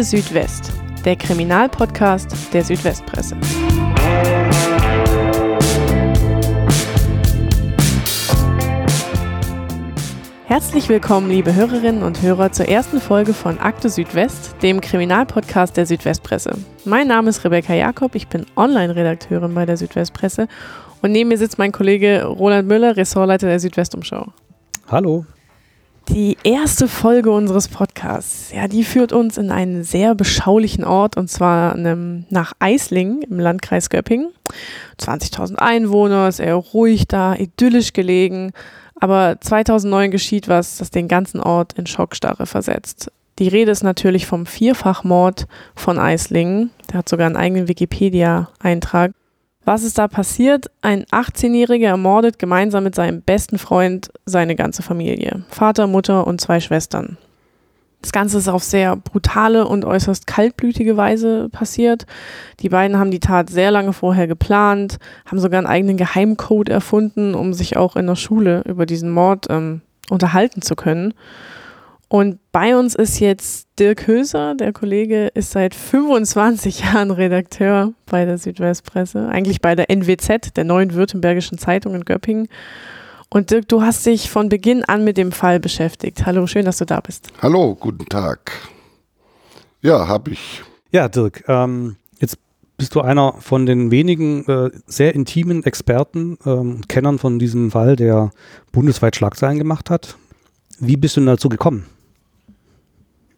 Akte Südwest, der Kriminalpodcast der Südwestpresse. Herzlich willkommen, liebe Hörerinnen und Hörer, zur ersten Folge von Akte Südwest, dem Kriminalpodcast der Südwestpresse. Mein Name ist Rebecca Jakob, ich bin Online-Redakteurin bei der Südwestpresse und neben mir sitzt mein Kollege Roland Müller, Ressortleiter der Südwestumschau. Hallo. Die erste Folge unseres Podcasts, ja, die führt uns in einen sehr beschaulichen Ort und zwar einem, nach Eislingen im Landkreis Göppingen. 20.000 Einwohner, ist eher ruhig da, idyllisch gelegen. Aber 2009 geschieht was, das den ganzen Ort in Schockstarre versetzt. Die Rede ist natürlich vom Vierfachmord von Eislingen. Der hat sogar einen eigenen Wikipedia-Eintrag. Was ist da passiert? Ein 18-Jähriger ermordet gemeinsam mit seinem besten Freund seine ganze Familie. Vater, Mutter und zwei Schwestern. Das Ganze ist auf sehr brutale und äußerst kaltblütige Weise passiert. Die beiden haben die Tat sehr lange vorher geplant, haben sogar einen eigenen Geheimcode erfunden, um sich auch in der Schule über diesen Mord ähm, unterhalten zu können. Und bei uns ist jetzt Dirk Höser, der Kollege ist seit 25 Jahren Redakteur bei der Südwestpresse, eigentlich bei der NWZ, der neuen württembergischen Zeitung in Göppingen. Und Dirk, du hast dich von Beginn an mit dem Fall beschäftigt. Hallo, schön, dass du da bist. Hallo, guten Tag. Ja, habe ich. Ja, Dirk, ähm, jetzt bist du einer von den wenigen äh, sehr intimen Experten, ähm, Kennern von diesem Fall, der bundesweit Schlagzeilen gemacht hat. Wie bist du denn dazu gekommen?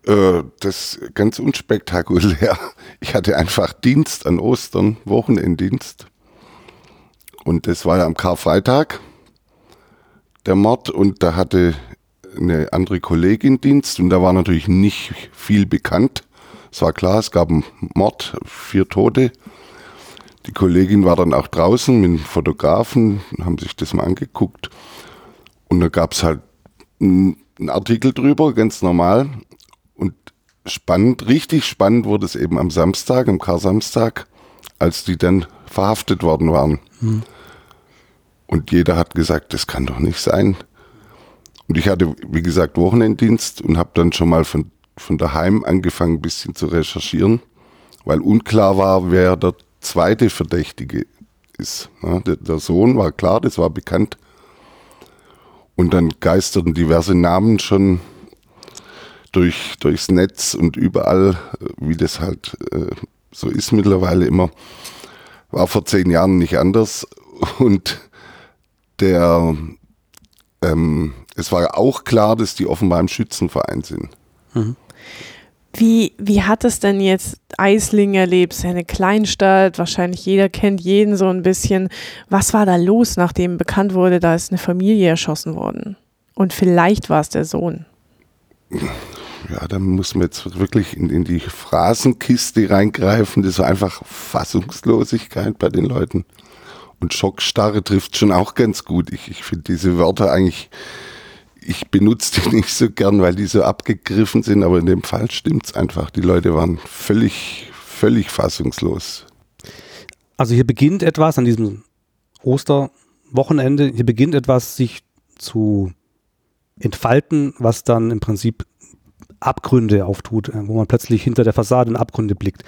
Äh, das ist ganz unspektakulär. Ich hatte einfach Dienst an Ostern, Wochenenddienst. Und das war ja am Karfreitag, der Mord. Und da hatte eine andere Kollegin Dienst und da war natürlich nicht viel bekannt. Es war klar, es gab einen Mord, vier Tote. Die Kollegin war dann auch draußen mit einem Fotografen, haben sich das mal angeguckt. Und da gab es halt einen Artikel drüber, ganz normal spannend, richtig spannend wurde es eben am Samstag, am Kar-Samstag, als die dann verhaftet worden waren. Hm. Und jeder hat gesagt, das kann doch nicht sein. Und ich hatte, wie gesagt, Wochenenddienst und habe dann schon mal von, von daheim angefangen, ein bisschen zu recherchieren, weil unklar war, wer der zweite Verdächtige ist. Ja, der, der Sohn war klar, das war bekannt. Und dann geisterten diverse Namen schon durch, durchs Netz und überall, äh, wie das halt äh, so ist mittlerweile immer, war vor zehn Jahren nicht anders. Und der, ähm, es war auch klar, dass die offenbar im Schützenverein sind. Mhm. Wie, wie hat es denn jetzt Eisling erlebt? Es ist eine Kleinstadt, wahrscheinlich jeder kennt jeden so ein bisschen. Was war da los, nachdem bekannt wurde, da ist eine Familie erschossen worden? Und vielleicht war es der Sohn ja, da muss man jetzt wirklich in, in die Phrasenkiste reingreifen. Das war einfach Fassungslosigkeit bei den Leuten. Und Schockstarre trifft schon auch ganz gut. Ich, ich finde diese Wörter eigentlich, ich benutze die nicht so gern, weil die so abgegriffen sind, aber in dem Fall stimmt es einfach. Die Leute waren völlig, völlig fassungslos. Also hier beginnt etwas an diesem Osterwochenende, hier beginnt etwas sich zu entfalten, was dann im Prinzip Abgründe auftut, äh, wo man plötzlich hinter der Fassade in Abgründe blickt.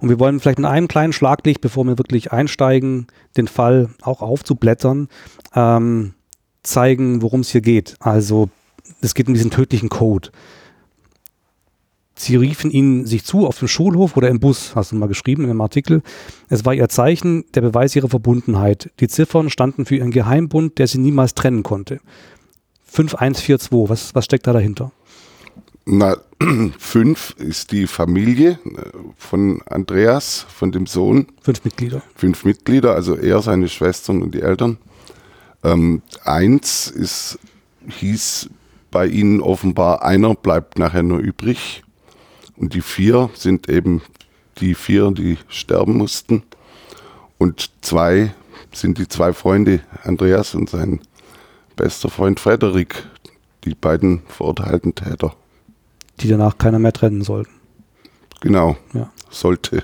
Und wir wollen vielleicht mit einem kleinen Schlaglicht, bevor wir wirklich einsteigen, den Fall auch aufzublättern, ähm, zeigen, worum es hier geht. Also es geht um diesen tödlichen Code. Sie riefen ihn sich zu auf dem Schulhof oder im Bus, hast du mal geschrieben in dem Artikel. Es war ihr Zeichen, der Beweis ihrer Verbundenheit. Die Ziffern standen für ihren Geheimbund, der sie niemals trennen konnte. 5142, was, was steckt da dahinter? Na, fünf ist die Familie äh, von Andreas, von dem Sohn. Fünf Mitglieder. Fünf Mitglieder, also er, seine Schwestern und die Eltern. Ähm, eins ist, hieß bei ihnen offenbar, einer bleibt nachher nur übrig. Und die vier sind eben die vier, die sterben mussten. Und zwei sind die zwei Freunde, Andreas und sein bester Freund Frederik, die beiden verurteilten Täter die danach keiner mehr trennen sollten. Genau. Ja. Sollte.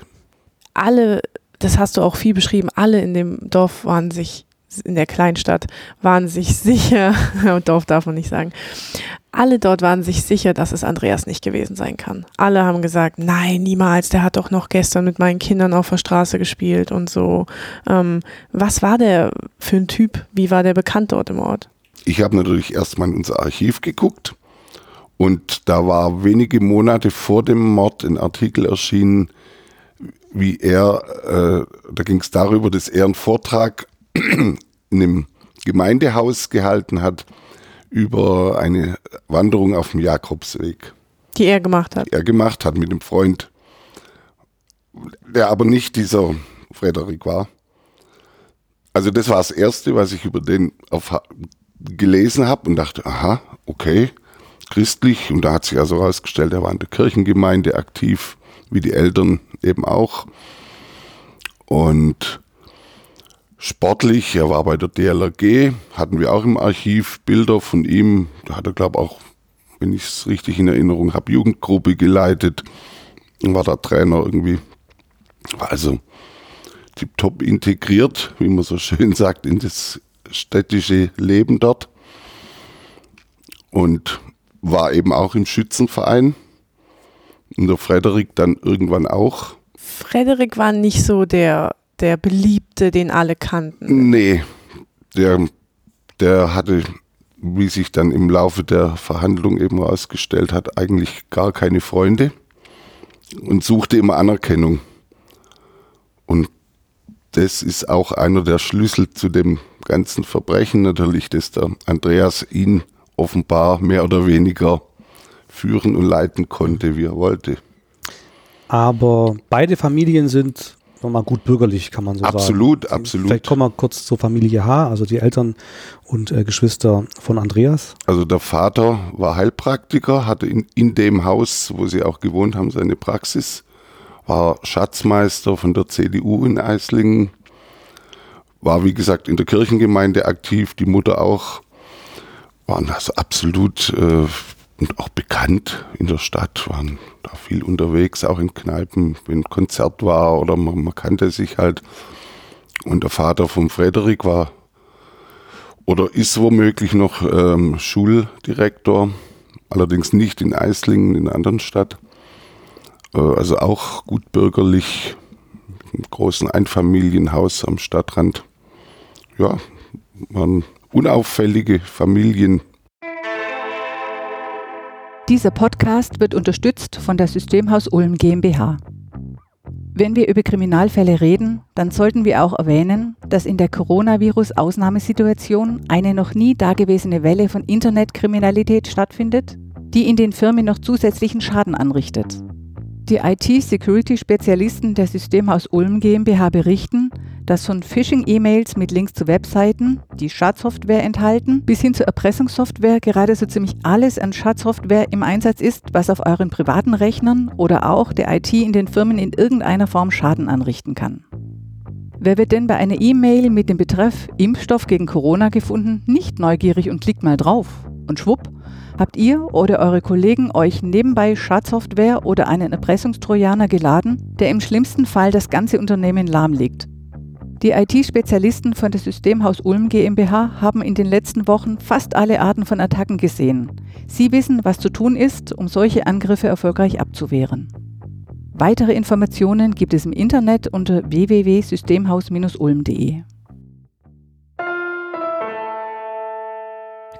Alle, das hast du auch viel beschrieben, alle in dem Dorf waren sich, in der Kleinstadt, waren sich sicher, Dorf darf man nicht sagen, alle dort waren sich sicher, dass es Andreas nicht gewesen sein kann. Alle haben gesagt, nein, niemals, der hat doch noch gestern mit meinen Kindern auf der Straße gespielt und so. Ähm, was war der für ein Typ? Wie war der bekannt dort im Ort? Ich habe natürlich erstmal in unser Archiv geguckt und da war wenige Monate vor dem Mord ein Artikel erschienen, wie er, äh, da ging es darüber, dass er einen Vortrag in einem Gemeindehaus gehalten hat über eine Wanderung auf dem Jakobsweg. Die er gemacht hat. Die er gemacht hat mit einem Freund, der aber nicht dieser Frederik war. Also das war das Erste, was ich über den gelesen habe und dachte, aha, okay, christlich. Und da hat sich also herausgestellt, er war in der Kirchengemeinde aktiv, wie die Eltern eben auch. Und sportlich. Er war bei der DLRG, hatten wir auch im Archiv Bilder von ihm. Da hat er, glaube ich, auch, wenn ich es richtig in Erinnerung habe, Jugendgruppe geleitet. War da Trainer irgendwie. War also tiptop integriert, wie man so schön sagt, in das städtische Leben dort. Und war eben auch im Schützenverein. Und der Frederik dann irgendwann auch. Frederik war nicht so der der Beliebte, den alle kannten. Nee, der, der hatte, wie sich dann im Laufe der Verhandlung eben herausgestellt hat, eigentlich gar keine Freunde und suchte immer Anerkennung. Und das ist auch einer der Schlüssel zu dem ganzen Verbrechen natürlich, dass der Andreas ihn offenbar mehr oder weniger führen und leiten konnte, wie er wollte. Aber beide Familien sind mal gut bürgerlich, kann man so absolut, sagen. Absolut, absolut. Vielleicht kommen wir kurz zur Familie H, also die Eltern und äh, Geschwister von Andreas. Also der Vater war Heilpraktiker, hatte in, in dem Haus, wo sie auch gewohnt haben, seine Praxis, war Schatzmeister von der CDU in Eislingen, war wie gesagt in der Kirchengemeinde aktiv, die Mutter auch, waren also absolut äh, und auch bekannt in der Stadt, waren da viel unterwegs, auch in Kneipen, wenn ein Konzert war oder man, man kannte sich halt. Und der Vater von Frederik war oder ist womöglich noch ähm, Schuldirektor, allerdings nicht in Eislingen, in einer anderen Stadt. Äh, also auch gut bürgerlich, im großen Einfamilienhaus am Stadtrand. Ja, waren unauffällige Familien. Dieser Podcast wird unterstützt von der Systemhaus Ulm GmbH. Wenn wir über Kriminalfälle reden, dann sollten wir auch erwähnen, dass in der Coronavirus-Ausnahmesituation eine noch nie dagewesene Welle von Internetkriminalität stattfindet, die in den Firmen noch zusätzlichen Schaden anrichtet. Die IT-Security-Spezialisten der Systemhaus Ulm GmbH berichten, dass von Phishing-E-Mails mit Links zu Webseiten, die Schadsoftware enthalten, bis hin zur Erpressungssoftware gerade so ziemlich alles an Schadsoftware im Einsatz ist, was auf euren privaten Rechnern oder auch der IT in den Firmen in irgendeiner Form Schaden anrichten kann. Wer wird denn bei einer E-Mail mit dem Betreff Impfstoff gegen Corona gefunden nicht neugierig und klickt mal drauf? Und schwupp, habt ihr oder eure Kollegen euch nebenbei Schadsoftware oder einen Erpressungstrojaner geladen, der im schlimmsten Fall das ganze Unternehmen lahmlegt die IT-Spezialisten von der Systemhaus Ulm GmbH haben in den letzten Wochen fast alle Arten von Attacken gesehen. Sie wissen, was zu tun ist, um solche Angriffe erfolgreich abzuwehren. Weitere Informationen gibt es im Internet unter www.systemhaus-ulm.de.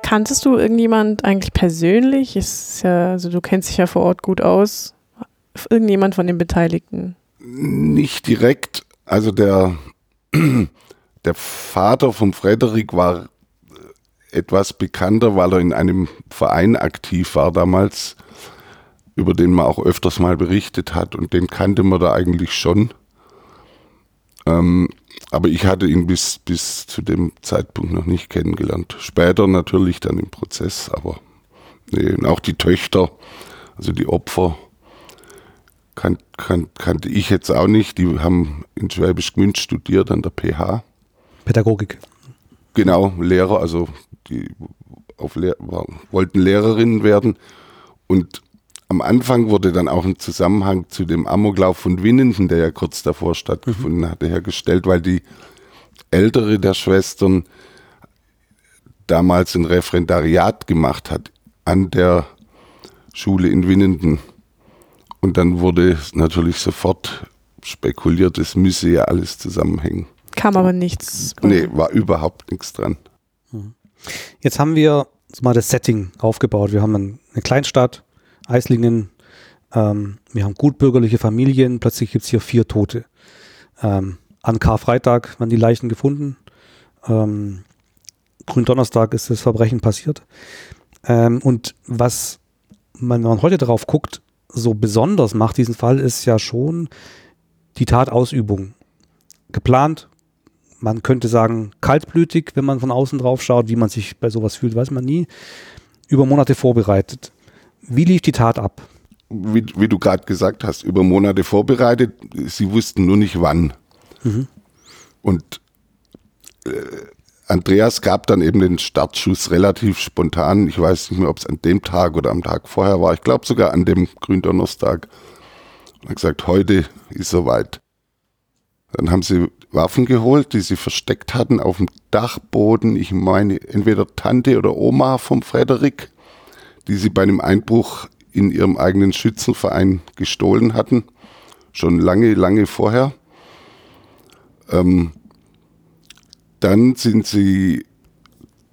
Kanntest du irgendjemand eigentlich persönlich? Ist ja, also du kennst dich ja vor Ort gut aus. Irgendjemand von den Beteiligten? Nicht direkt. Also der der Vater von Frederik war etwas bekannter, weil er in einem Verein aktiv war damals, über den man auch öfters mal berichtet hat und den kannte man da eigentlich schon. Ähm, aber ich hatte ihn bis, bis zu dem Zeitpunkt noch nicht kennengelernt. Später natürlich dann im Prozess, aber nee, und auch die Töchter, also die Opfer, kan, kan, kannte ich jetzt auch nicht. Die haben in Schwäbisch Gmünd studiert an der PH. Pädagogik. Genau, Lehrer, also die auf Lehr wollten Lehrerinnen werden. Und am Anfang wurde dann auch ein Zusammenhang zu dem Amoklauf von Winnenden, der ja kurz davor stattgefunden mhm. hatte, hergestellt, weil die ältere der Schwestern damals ein Referendariat gemacht hat an der Schule in Winnenden. Und dann wurde natürlich sofort spekuliert, es müsse ja alles zusammenhängen. Kam aber nichts. Nee, war überhaupt nichts dran. Jetzt haben wir mal das Setting aufgebaut. Wir haben eine Kleinstadt, Eislingen, ähm, wir haben gutbürgerliche Familien, plötzlich gibt es hier vier Tote. Ähm, an Karfreitag werden die Leichen gefunden. Ähm, Gründonnerstag ist das Verbrechen passiert. Ähm, und was man, wenn man heute darauf guckt, so besonders macht diesen Fall, ist ja schon die Tatausübung. Geplant, man könnte sagen, kaltblütig, wenn man von außen drauf schaut, wie man sich bei sowas fühlt, weiß man nie. Über Monate vorbereitet. Wie lief die Tat ab? Wie, wie du gerade gesagt hast, über Monate vorbereitet. Sie wussten nur nicht wann. Mhm. Und äh, Andreas gab dann eben den Startschuss relativ spontan. Ich weiß nicht mehr, ob es an dem Tag oder am Tag vorher war. Ich glaube sogar an dem Gründonnerstag. Er hat gesagt, heute ist soweit. Dann haben sie Waffen geholt, die sie versteckt hatten auf dem Dachboden. Ich meine, entweder Tante oder Oma vom Frederik, die sie bei einem Einbruch in ihrem eigenen Schützenverein gestohlen hatten. Schon lange, lange vorher. Ähm, dann sind sie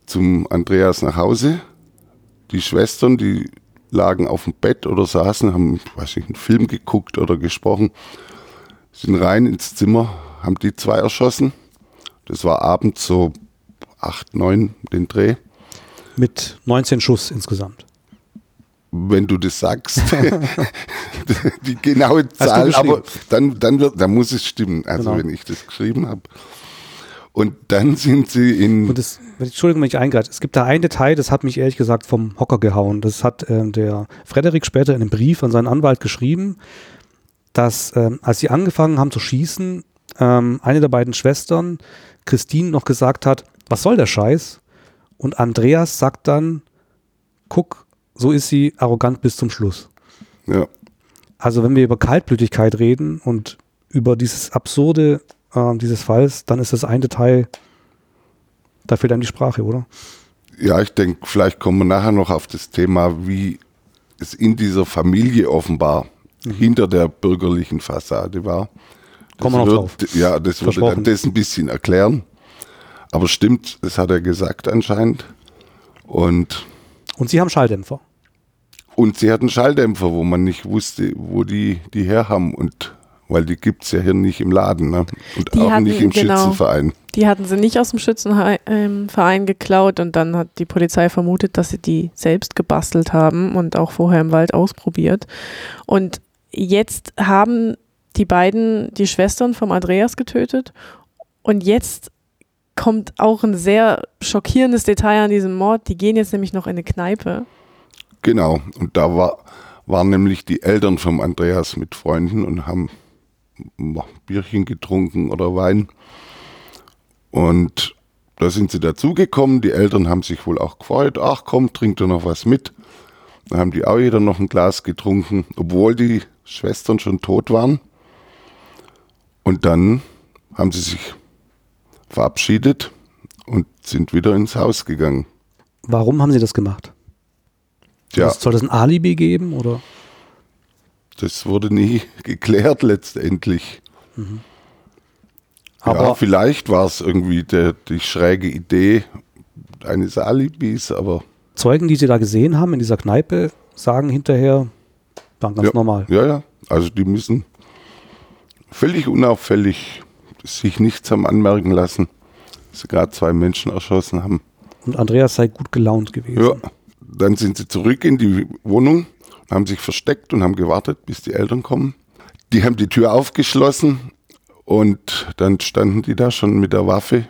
zum Andreas nach Hause. Die Schwestern, die lagen auf dem Bett oder saßen, haben, weiß ich, einen Film geguckt oder gesprochen, sind rein ins Zimmer, haben die zwei erschossen. Das war abends so acht, neun den Dreh. Mit 19 Schuss insgesamt. Wenn du das sagst, die genaue Zahl, aber dann, dann, wird, dann muss es stimmen. Also genau. wenn ich das geschrieben habe. Und dann sind sie in. Und das, Entschuldigung, wenn ich eingreife. Es gibt da ein Detail, das hat mich ehrlich gesagt vom Hocker gehauen. Das hat äh, der Frederik später in einem Brief an seinen Anwalt geschrieben, dass ähm, als sie angefangen haben zu schießen, ähm, eine der beiden Schwestern, Christine, noch gesagt hat, was soll der Scheiß? Und Andreas sagt dann, guck, so ist sie arrogant bis zum Schluss. Ja. Also wenn wir über Kaltblütigkeit reden und über dieses absurde äh, dieses Falls, dann ist das ein Detail, da fehlt einem die Sprache, oder? Ja, ich denke, vielleicht kommen wir nachher noch auf das Thema, wie es in dieser Familie offenbar mhm. hinter der bürgerlichen Fassade war. Kommen wir noch drauf. Ja, das würde dann das ein bisschen erklären. Aber stimmt, das hat er gesagt anscheinend. Und, und Sie haben Schalldämpfer. Und sie hatten Schalldämpfer, wo man nicht wusste, wo die die her haben. Und weil die gibt es ja hier nicht im Laden ne? und die auch hatten, nicht im genau, Schützenverein. Die hatten sie nicht aus dem Schützenverein geklaut und dann hat die Polizei vermutet, dass sie die selbst gebastelt haben und auch vorher im Wald ausprobiert. Und jetzt haben die beiden die Schwestern vom Andreas getötet und jetzt kommt auch ein sehr schockierendes Detail an diesem Mord. Die gehen jetzt nämlich noch in eine Kneipe. Genau, und da war, waren nämlich die Eltern vom Andreas mit Freunden und haben Bierchen getrunken oder Wein. Und da sind sie dazugekommen. Die Eltern haben sich wohl auch gefreut. Ach komm, trink doch noch was mit. Dann haben die auch jeder noch ein Glas getrunken, obwohl die Schwestern schon tot waren. Und dann haben sie sich verabschiedet und sind wieder ins Haus gegangen. Warum haben sie das gemacht? Ja. Soll das ein Alibi geben oder? Das wurde nie geklärt letztendlich. Mhm. Aber ja, vielleicht war es irgendwie der, die schräge Idee eines Alibis, aber. Zeugen, die Sie da gesehen haben in dieser Kneipe, sagen hinterher, waren ganz ja, normal. Ja, ja. Also die müssen völlig unauffällig sich nichts haben anmerken lassen, dass sie gerade zwei Menschen erschossen haben. Und Andreas sei gut gelaunt gewesen. Ja. Dann sind sie zurück in die Wohnung haben sich versteckt und haben gewartet, bis die Eltern kommen. Die haben die Tür aufgeschlossen und dann standen die da schon mit der Waffe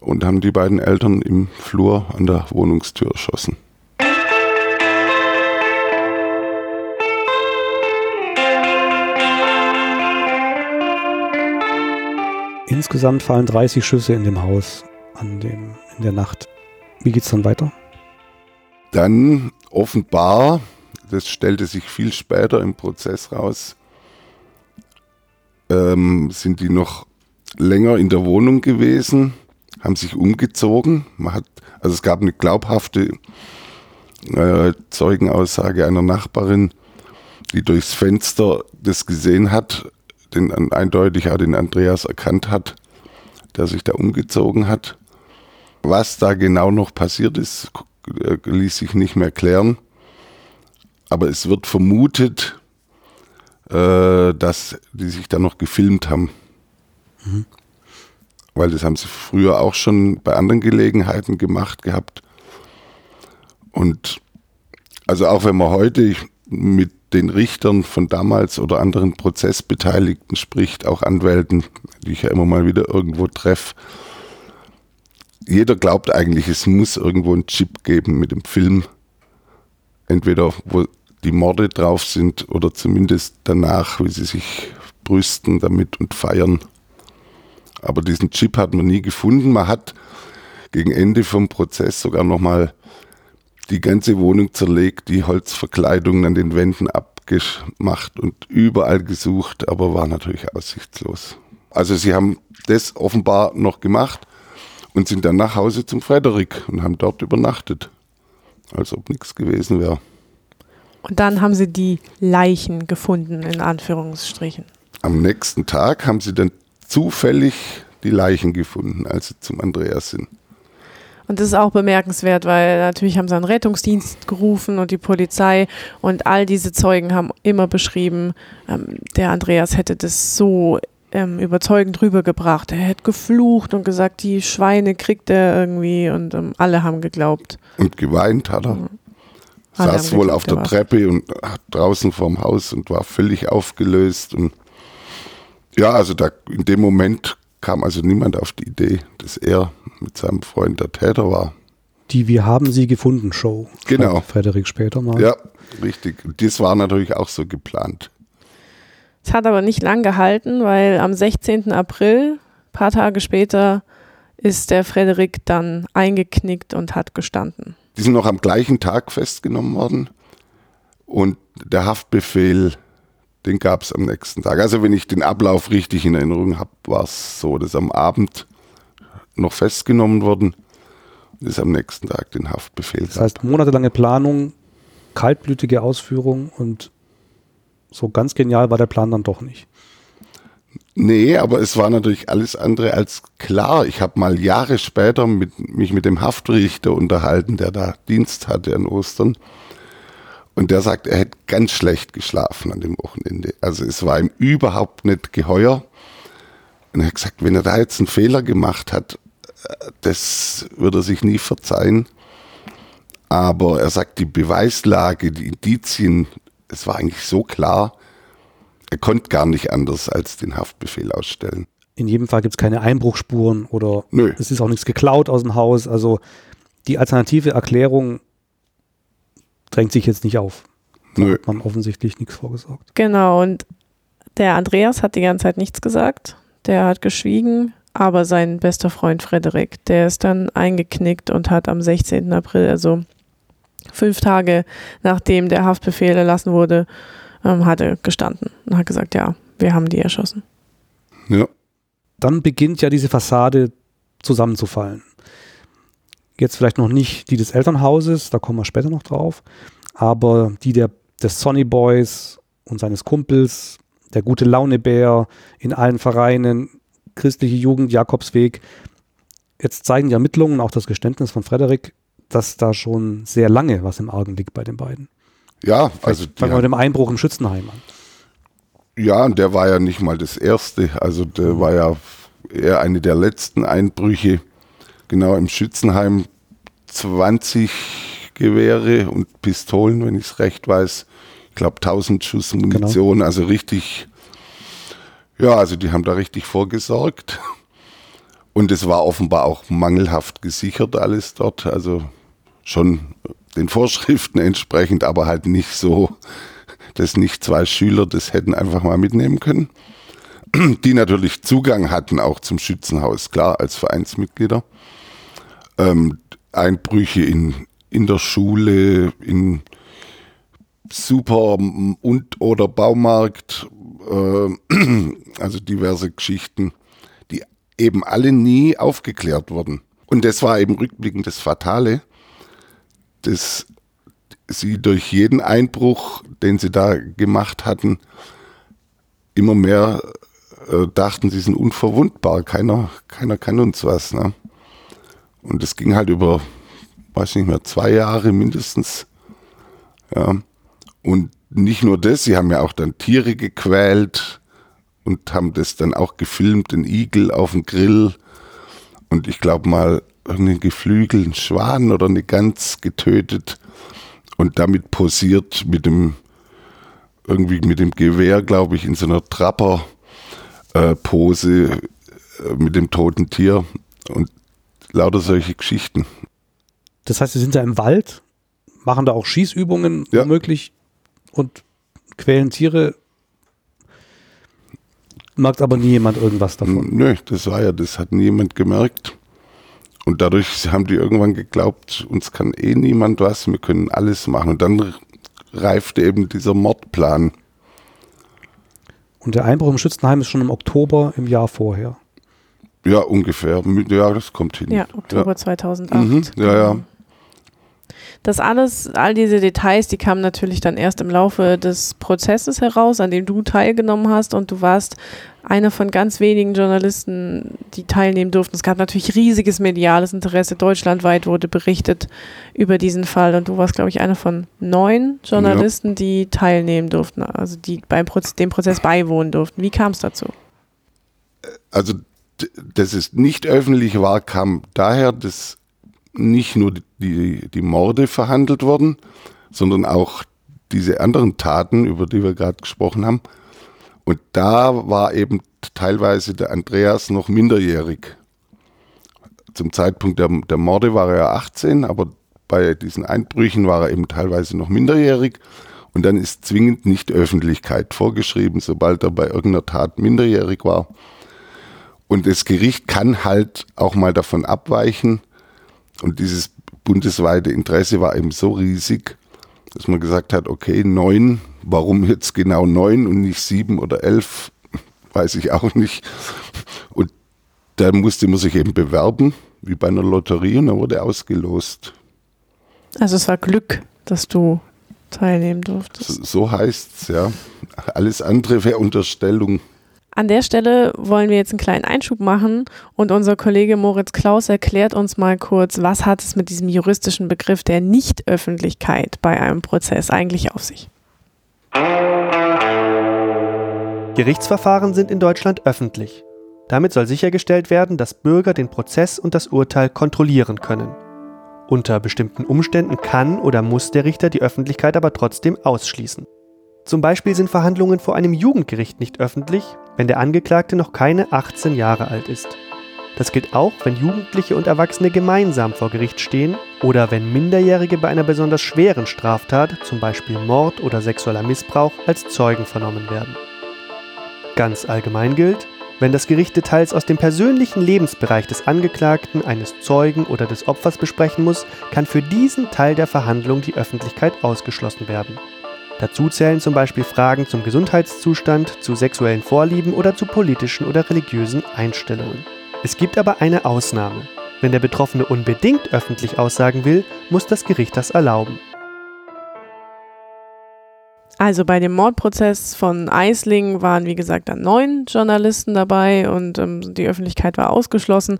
und haben die beiden Eltern im Flur an der Wohnungstür erschossen. Insgesamt fallen 30 Schüsse in dem Haus an dem, in der Nacht. Wie geht es dann weiter? Dann offenbar das stellte sich viel später im Prozess raus, ähm, sind die noch länger in der Wohnung gewesen, haben sich umgezogen. Man hat, also es gab eine glaubhafte äh, Zeugenaussage einer Nachbarin, die durchs Fenster das gesehen hat, den eindeutig auch den Andreas erkannt hat, der sich da umgezogen hat. Was da genau noch passiert ist, ließ sich nicht mehr klären. Aber es wird vermutet, äh, dass die sich da noch gefilmt haben. Mhm. Weil das haben sie früher auch schon bei anderen Gelegenheiten gemacht gehabt. Und also auch wenn man heute mit den Richtern von damals oder anderen Prozessbeteiligten spricht, auch Anwälten, die ich ja immer mal wieder irgendwo treffe, jeder glaubt eigentlich, es muss irgendwo einen Chip geben mit dem Film. Entweder wo die Morde drauf sind oder zumindest danach, wie sie sich brüsten damit und feiern. Aber diesen Chip hat man nie gefunden. Man hat gegen Ende vom Prozess sogar nochmal die ganze Wohnung zerlegt, die Holzverkleidungen an den Wänden abgemacht und überall gesucht, aber war natürlich aussichtslos. Also sie haben das offenbar noch gemacht und sind dann nach Hause zum Frederik und haben dort übernachtet, als ob nichts gewesen wäre. Und dann haben sie die Leichen gefunden, in Anführungsstrichen. Am nächsten Tag haben sie dann zufällig die Leichen gefunden, als sie zum Andreas sind. Und das ist auch bemerkenswert, weil natürlich haben sie einen Rettungsdienst gerufen und die Polizei und all diese Zeugen haben immer beschrieben, ähm, der Andreas hätte das so ähm, überzeugend rübergebracht. Er hätte geflucht und gesagt, die Schweine kriegt er irgendwie und ähm, alle haben geglaubt. Und geweint hat er. Mhm saß wohl auf der Treppe und draußen vorm Haus und war völlig aufgelöst. Und ja, also da in dem Moment kam also niemand auf die Idee, dass er mit seinem Freund der Täter war. Die Wir haben sie gefunden Show. Genau. Frederik später mal. Ja, richtig. Und das war natürlich auch so geplant. Es hat aber nicht lang gehalten, weil am 16. April, ein paar Tage später, ist der Frederik dann eingeknickt und hat gestanden. Die sind noch am gleichen Tag festgenommen worden und der Haftbefehl, den gab es am nächsten Tag. Also wenn ich den Ablauf richtig in Erinnerung habe, war es so, dass am Abend noch festgenommen worden und es am nächsten Tag den Haftbefehl gab. Das heißt monatelange Planung, kaltblütige Ausführung und so ganz genial war der Plan dann doch nicht. Nee, aber es war natürlich alles andere als klar. Ich habe mal Jahre später mit, mich mit dem Haftrichter unterhalten, der da Dienst hatte an Ostern. Und der sagt, er hätte ganz schlecht geschlafen an dem Wochenende. Also es war ihm überhaupt nicht geheuer. Und er hat gesagt, wenn er da jetzt einen Fehler gemacht hat, das würde er sich nie verzeihen. Aber er sagt, die Beweislage, die Indizien, es war eigentlich so klar, er konnte gar nicht anders als den Haftbefehl ausstellen. In jedem Fall gibt es keine Einbruchspuren oder Nö. es ist auch nichts geklaut aus dem Haus. Also die alternative Erklärung drängt sich jetzt nicht auf. Da Nö. hat man offensichtlich nichts vorgesorgt. Genau, und der Andreas hat die ganze Zeit nichts gesagt. Der hat geschwiegen, aber sein bester Freund Frederik, der ist dann eingeknickt und hat am 16. April, also fünf Tage nachdem der Haftbefehl erlassen wurde, ähm, hat er gestanden und hat gesagt, ja, wir haben die erschossen. Ja. Dann beginnt ja diese Fassade zusammenzufallen. Jetzt vielleicht noch nicht die des Elternhauses, da kommen wir später noch drauf, aber die der, des Sonny Boys und seines Kumpels, der gute Launebär in allen Vereinen, christliche Jugend, Jakobsweg. Jetzt zeigen die Ermittlungen, auch das Geständnis von Frederik, dass da schon sehr lange was im Argen liegt bei den beiden. Ja, also. Fangen wir mit dem Einbruch im Schützenheim an. Ja, und der war ja nicht mal das erste. Also der mhm. war ja eher eine der letzten Einbrüche. Genau im Schützenheim 20 Gewehre und Pistolen, wenn ich es recht weiß. Ich glaube 1000 Schuss Munition, genau. also richtig. Ja, also die haben da richtig vorgesorgt. Und es war offenbar auch mangelhaft gesichert alles dort. Also schon den Vorschriften entsprechend, aber halt nicht so, dass nicht zwei Schüler das hätten einfach mal mitnehmen können. Die natürlich Zugang hatten auch zum Schützenhaus, klar, als Vereinsmitglieder. Ähm, Einbrüche in, in der Schule, in Super- und oder Baumarkt, äh, also diverse Geschichten, die eben alle nie aufgeklärt wurden. Und das war eben rückblickend das Fatale, dass sie durch jeden Einbruch, den sie da gemacht hatten, immer mehr äh, dachten, sie sind unverwundbar. Keiner, keiner kann uns was. Ne? Und das ging halt über, weiß nicht mehr, zwei Jahre mindestens. Ja. Und nicht nur das, sie haben ja auch dann Tiere gequält und haben das dann auch gefilmt, den Igel auf dem Grill. Und ich glaube mal, einen geflügelten Schwan oder eine Gans getötet und damit posiert mit dem, irgendwie mit dem Gewehr, glaube ich, in so einer Trapper-Pose äh, mit dem toten Tier und lauter solche Geschichten. Das heißt, Sie sind da im Wald, machen da auch Schießübungen Ja. womöglich und quälen Tiere. Merkt aber nie jemand irgendwas davon. Nö, das war ja, das hat niemand gemerkt. Und dadurch haben die irgendwann geglaubt, uns kann eh niemand was, wir können alles machen. Und dann reifte eben dieser Mordplan. Und der Einbruch im Schützenheim ist schon im Oktober im Jahr vorher. Ja, ungefähr. Ja, das kommt hin. Ja, Oktober 2008. Mhm, ja, ja. Das alles, all diese Details, die kamen natürlich dann erst im Laufe des Prozesses heraus, an dem du teilgenommen hast und du warst einer von ganz wenigen Journalisten, die teilnehmen durften. Es gab natürlich riesiges mediales Interesse. Deutschlandweit wurde berichtet über diesen Fall und du warst, glaube ich, einer von neun Journalisten, die teilnehmen durften, also die beim Proz dem Prozess beiwohnen durften. Wie kam es dazu? Also, d- dass es nicht öffentlich war, kam daher, dass nicht nur die, die, Morde verhandelt wurden, sondern auch diese anderen Taten, über die wir gerade gesprochen haben. Und da war eben teilweise der Andreas noch minderjährig. Zum Zeitpunkt der, der Morde war er ja 18, aber bei diesen Einbrüchen war er eben teilweise noch minderjährig. Und dann ist zwingend nicht Öffentlichkeit vorgeschrieben, sobald er bei irgendeiner Tat minderjährig war. Und das Gericht kann halt auch mal davon abweichen. Und dieses bundesweite Interesse war eben so riesig, dass man gesagt hat, okay, neun, warum jetzt genau neun und nicht sieben oder elf, weiß ich auch nicht. Und da musste man sich eben bewerben, wie bei einer Lotterie, und dann wurde ausgelost. Also es war Glück, dass du teilnehmen So, durftest. so heißt's, ja. Alles andere wäre Unterstellung. An der Stelle wollen wir jetzt einen kleinen Einschub machen und unser Kollege Moritz Klaus erklärt uns mal kurz, was hat es mit diesem juristischen Begriff der Nichtöffentlichkeit bei einem Prozess eigentlich auf sich? Gerichtsverfahren sind in Deutschland öffentlich. Damit soll sichergestellt werden, dass Bürger den Prozess und das Urteil kontrollieren können. Unter bestimmten Umständen kann oder muss der Richter die Öffentlichkeit aber trotzdem ausschließen. Zum Beispiel sind Verhandlungen vor einem Jugendgericht nicht öffentlich, wenn der Angeklagte noch keine 18 Jahre alt ist. Das gilt auch, wenn Jugendliche und Erwachsene gemeinsam vor Gericht stehen oder wenn Minderjährige bei einer besonders schweren Straftat, zum Beispiel Mord oder sexueller Missbrauch, als Zeugen vernommen werden. Ganz allgemein gilt, wenn das Gericht Details aus dem persönlichen Lebensbereich des Angeklagten, eines Zeugen oder des Opfers besprechen muss, kann für diesen Teil der Verhandlung die Öffentlichkeit ausgeschlossen werden. Dazu zählen zum Beispiel Fragen zum Gesundheitszustand, zu sexuellen Vorlieben oder zu politischen oder religiösen Einstellungen. Es gibt aber eine Ausnahme. Wenn der Betroffene unbedingt öffentlich aussagen will, muss das Gericht das erlauben. Also bei dem Mordprozess von Eisling waren, wie gesagt, dann neun Journalisten dabei und ähm, die Öffentlichkeit war ausgeschlossen.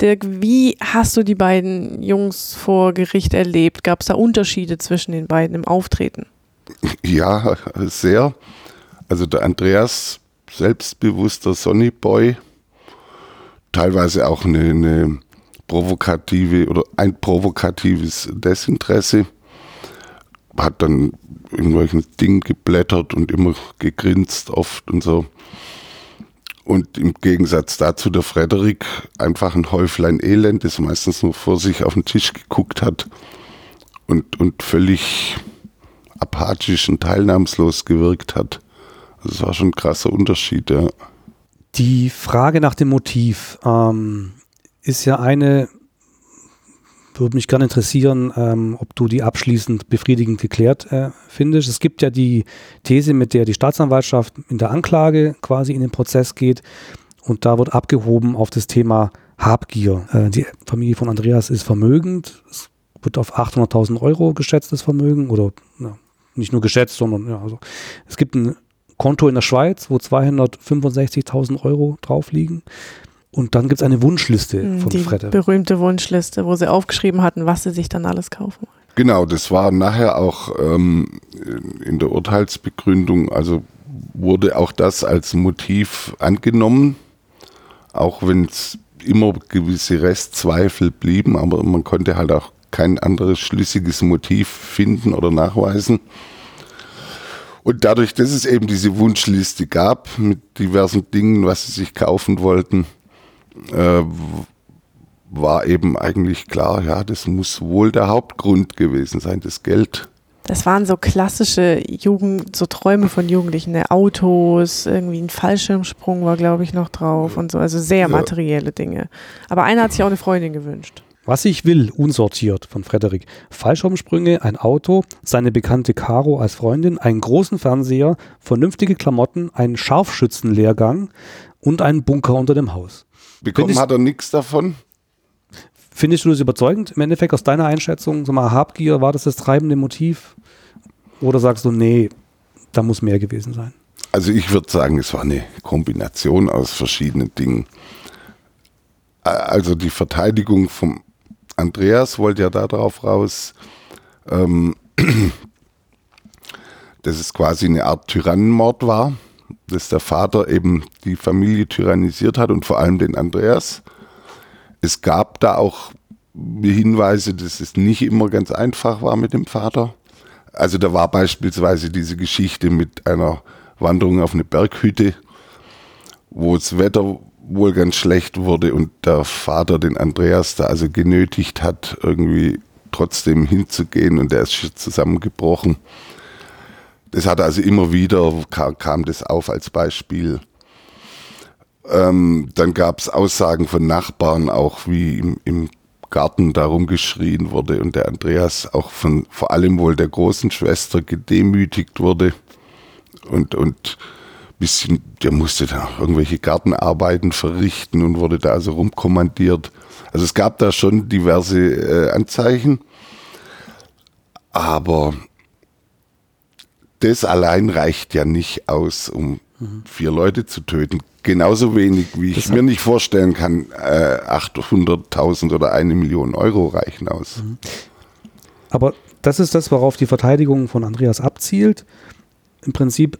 Dirk, wie hast du die beiden Jungs vor Gericht erlebt? Gab es da Unterschiede zwischen den beiden im Auftreten? Ja, sehr. Also der Andreas, selbstbewusster Sonnyboy, teilweise auch eine, eine provokative oder ein provokatives Desinteresse, hat dann irgendwelchen Dingen geblättert und immer gegrinst oft und so. Und im Gegensatz dazu der Frederik einfach ein Häuflein Elend, das meistens nur vor sich auf den Tisch geguckt hat und, und völlig apathisch und teilnahmslos gewirkt hat. Also es war schon ein krasser Unterschied, ja. Die Frage nach dem Motiv ähm, ist ja eine, würde mich gerne interessieren, ähm, ob du die abschließend befriedigend geklärt äh, findest. Es gibt ja die These, mit der die Staatsanwaltschaft in der Anklage quasi in den Prozess geht und da wird abgehoben auf das Thema Habgier. Äh, die Familie von Andreas ist vermögend. Es wird auf 800.000 Euro geschätztes Vermögen oder ja, nicht nur geschätzt, sondern ja, also es gibt ein Konto in der Schweiz, wo 265.000 Euro drauf liegen. Und dann gibt es eine Wunschliste Hm, von Die Fredde. berühmte Wunschliste, wo sie aufgeschrieben hatten, was sie sich dann alles kaufen. Genau, das war nachher auch ähm, in der Urteilsbegründung, also wurde auch das als Motiv angenommen, auch wenn es immer gewisse Restzweifel blieben, aber man konnte halt auch kein anderes schlüssiges Motiv finden oder nachweisen. Und dadurch, dass es eben diese Wunschliste gab mit diversen Dingen, was sie sich kaufen wollten, äh, war eben eigentlich klar, ja, das muss wohl der Hauptgrund gewesen sein, das Geld. Das waren so klassische Jugend, so Träume von Jugendlichen, ne? Autos, irgendwie ein Fallschirmsprung war, glaube ich, noch drauf und so. Also sehr materielle Dinge. Aber einer hat sich auch eine Freundin gewünscht. Was ich will, unsortiert von Frederik. Fallschirmsprünge, ein Auto, seine bekannte Caro als Freundin, einen großen Fernseher, vernünftige Klamotten, einen Scharfschützenlehrgang und einen Bunker unter dem Haus. Bekommen ich- hat er nichts davon. Findest du das überzeugend im Endeffekt aus deiner Einschätzung? Sag mal, Habgier, war das das treibende Motiv? Oder sagst du, nee, da muss mehr gewesen sein? Also ich würde sagen, es war eine Kombination aus verschiedenen Dingen. Also die Verteidigung vom Andreas wollte ja darauf raus, ähm, dass es quasi eine Art Tyrannenmord war, dass der Vater eben die Familie tyrannisiert hat und vor allem den Andreas. Es gab da auch Hinweise, dass es nicht immer ganz einfach war mit dem Vater. Also da war beispielsweise diese Geschichte mit einer Wanderung auf eine Berghütte, wo das Wetter wohl ganz schlecht wurde und der Vater den Andreas da also genötigt hat, irgendwie trotzdem hinzugehen und der ist schon zusammengebrochen. Das hat also immer wieder, kam, das auf als Beispiel. Ähm, dann gab es Aussagen von Nachbarn auch, wie im, im Garten darum geschrien wurde und der Andreas auch von vor allem wohl der großen Schwester gedemütigt wurde und, und bisschen, der musste da irgendwelche Gartenarbeiten verrichten und wurde da also rumkommandiert. Also es gab da schon diverse äh, Anzeichen, aber das allein reicht ja nicht aus, um vier Leute zu töten. Genauso wenig, wie ich Das mir nicht vorstellen kann, äh, 800.000 oder eine Million Euro reichen aus. Aber das ist das, worauf die Verteidigung von Andreas abzielt. Im Prinzip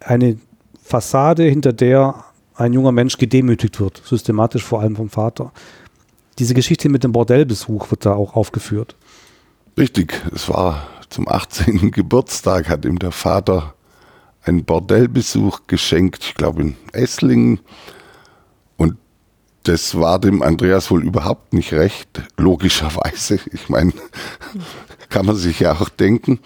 eine Fassade, hinter der ein junger Mensch gedemütigt wird, systematisch vor allem vom Vater. Diese Geschichte mit dem Bordellbesuch wird da auch aufgeführt. Richtig, es war zum 18. Geburtstag, hat ihm der Vater einen Bordellbesuch geschenkt, ich glaube in Esslingen. Und das war dem Andreas wohl überhaupt nicht recht, logischerweise. Ich meine, kann man sich ja auch denken.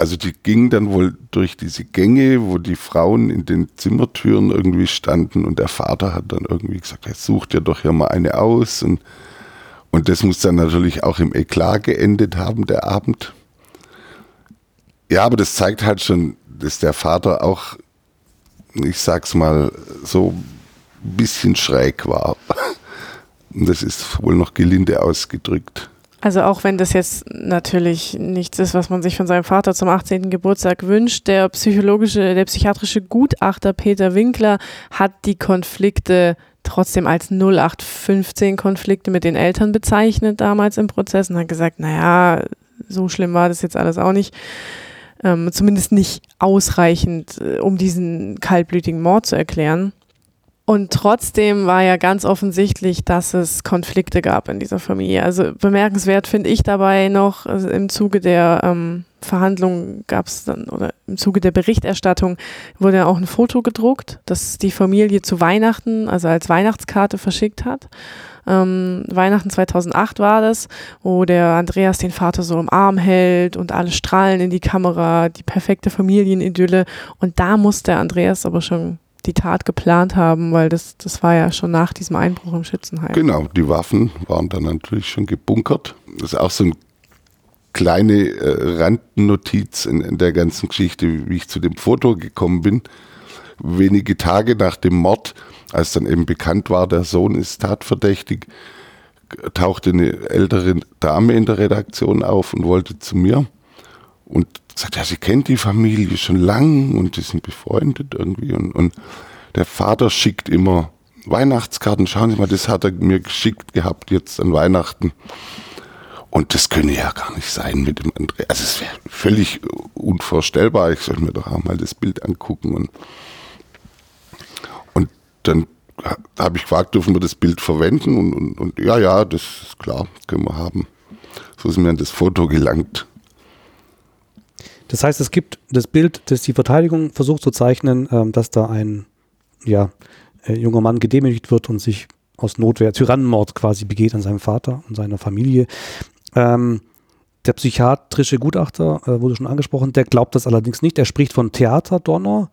Also die ging dann wohl durch diese Gänge, wo die Frauen in den Zimmertüren irgendwie standen und der Vater hat dann irgendwie gesagt, jetzt such dir doch hier mal eine aus und und das muss dann natürlich auch im Eklat geendet haben, der Abend. Ja, aber das zeigt halt schon, dass der Vater auch, ich sag's mal, so ein bisschen schräg war. Und das ist wohl noch gelinde ausgedrückt. Also auch wenn das jetzt natürlich nichts ist, was man sich von seinem Vater zum 18. Geburtstag wünscht, der psychologische, der psychiatrische Gutachter Peter Winkler hat die Konflikte trotzdem als 0815 Konflikte mit den Eltern bezeichnet damals im Prozess und hat gesagt, naja, so schlimm war das jetzt alles auch nicht. Ähm, zumindest nicht ausreichend, äh, um diesen kaltblütigen Mord zu erklären. Und trotzdem war ja ganz offensichtlich, dass es Konflikte gab in dieser Familie. Also bemerkenswert finde ich dabei noch, also im Zuge der ähm, Verhandlungen gab es dann, oder im Zuge der Berichterstattung wurde ja auch ein Foto gedruckt, das die Familie zu Weihnachten, also als Weihnachtskarte verschickt hat. Ähm, Weihnachten 2008 war das, wo der Andreas den Vater so im Arm hält und alle strahlen in die Kamera, die perfekte Familienidylle. Und da muss der Andreas aber schon die Tat geplant haben, weil das, das war ja schon nach diesem Einbruch im Schützenheim. Genau, die Waffen waren dann natürlich schon gebunkert. Das ist auch so eine kleine äh, Randnotiz in, in der ganzen Geschichte, wie ich zu dem Foto gekommen bin. Wenige Tage nach dem Mord, als dann eben bekannt war, der Sohn ist tatverdächtig, tauchte eine ältere Dame in der Redaktion auf und wollte zu mir und sagt, ja, sie kennt die Familie schon lang und die sind befreundet irgendwie und, und der Vater schickt immer Weihnachtskarten. Schauen Sie mal, das hat er mir geschickt gehabt jetzt an Weihnachten. Und das könne ja gar nicht sein mit dem André. Also es wäre völlig unvorstellbar. Ich soll mir doch auch mal das Bild angucken. Und, und dann habe ich gefragt, dürfen wir das Bild verwenden? Und, und, und ja, ja, das ist klar, können wir haben. So ist mir an das Foto gelangt. Das heißt, es gibt das Bild, das die Verteidigung versucht zu zeichnen, ähm, dass da ein ja, äh, junger Mann gedemütigt wird und sich aus Notwehr Tyrannenmord quasi begeht an seinem Vater und seiner Familie. Ähm, der psychiatrische Gutachter äh, wurde schon angesprochen, der glaubt das allerdings nicht. Er spricht von Theaterdonner.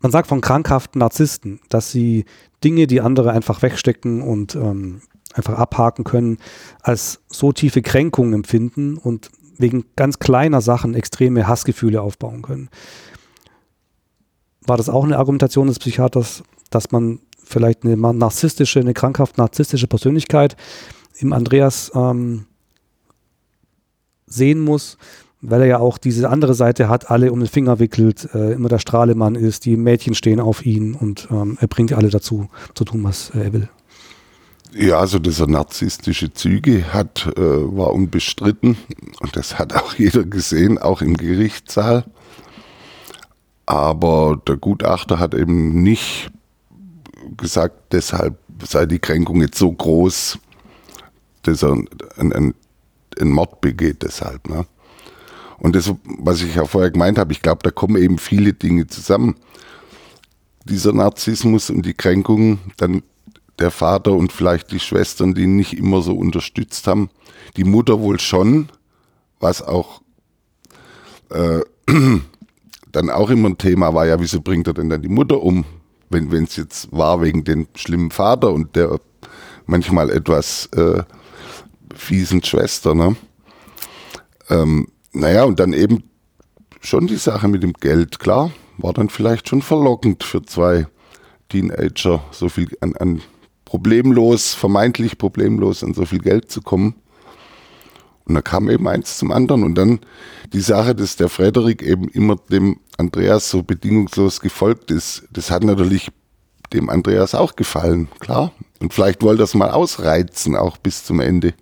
Man sagt von krankhaften Narzissten, dass sie Dinge, die andere einfach wegstecken und ähm, einfach abhaken können, als so tiefe Kränkungen empfinden und wegen ganz kleiner Sachen extreme Hassgefühle aufbauen können. War das auch eine Argumentation des Psychiaters, dass man vielleicht eine narzisstische, eine krankhaft narzisstische Persönlichkeit im Andreas ähm, sehen muss, weil er ja auch diese andere Seite hat, alle um den Finger wickelt, äh, immer der Strahlemann ist, die Mädchen stehen auf ihn und ähm, er bringt alle dazu, zu tun, was er will. Ja, also dass er narzisstische Züge hat, äh, war unbestritten und das hat auch jeder gesehen, auch im Gerichtssaal. Aber der Gutachter hat eben nicht gesagt, deshalb sei die Kränkung jetzt so groß, dass er einen, einen, einen Mord begeht deshalb. Ne? Und das, was ich ja vorher gemeint habe, ich glaube, da kommen eben viele Dinge zusammen. Dieser Narzissmus und die Kränkung, dann der Vater und vielleicht die Schwestern, die ihn nicht immer so unterstützt haben. Die Mutter wohl schon, was auch äh, dann auch immer ein Thema war, ja, wieso bringt er denn dann die Mutter um? wenn es jetzt war wegen dem schlimmen Vater und der manchmal etwas äh, fiesen Schwester. Ne? Ähm, naja, und dann eben schon die Sache mit dem Geld, klar, war dann vielleicht schon verlockend für zwei Teenager, so viel an, an problemlos, vermeintlich problemlos an so viel Geld zu kommen. Und da kam eben eins zum anderen. Und dann die Sache, dass der Frederik eben immer dem Andreas so bedingungslos gefolgt ist, das hat natürlich dem Andreas auch gefallen, klar. Und vielleicht wollte er es mal ausreizen, auch bis zum Ende.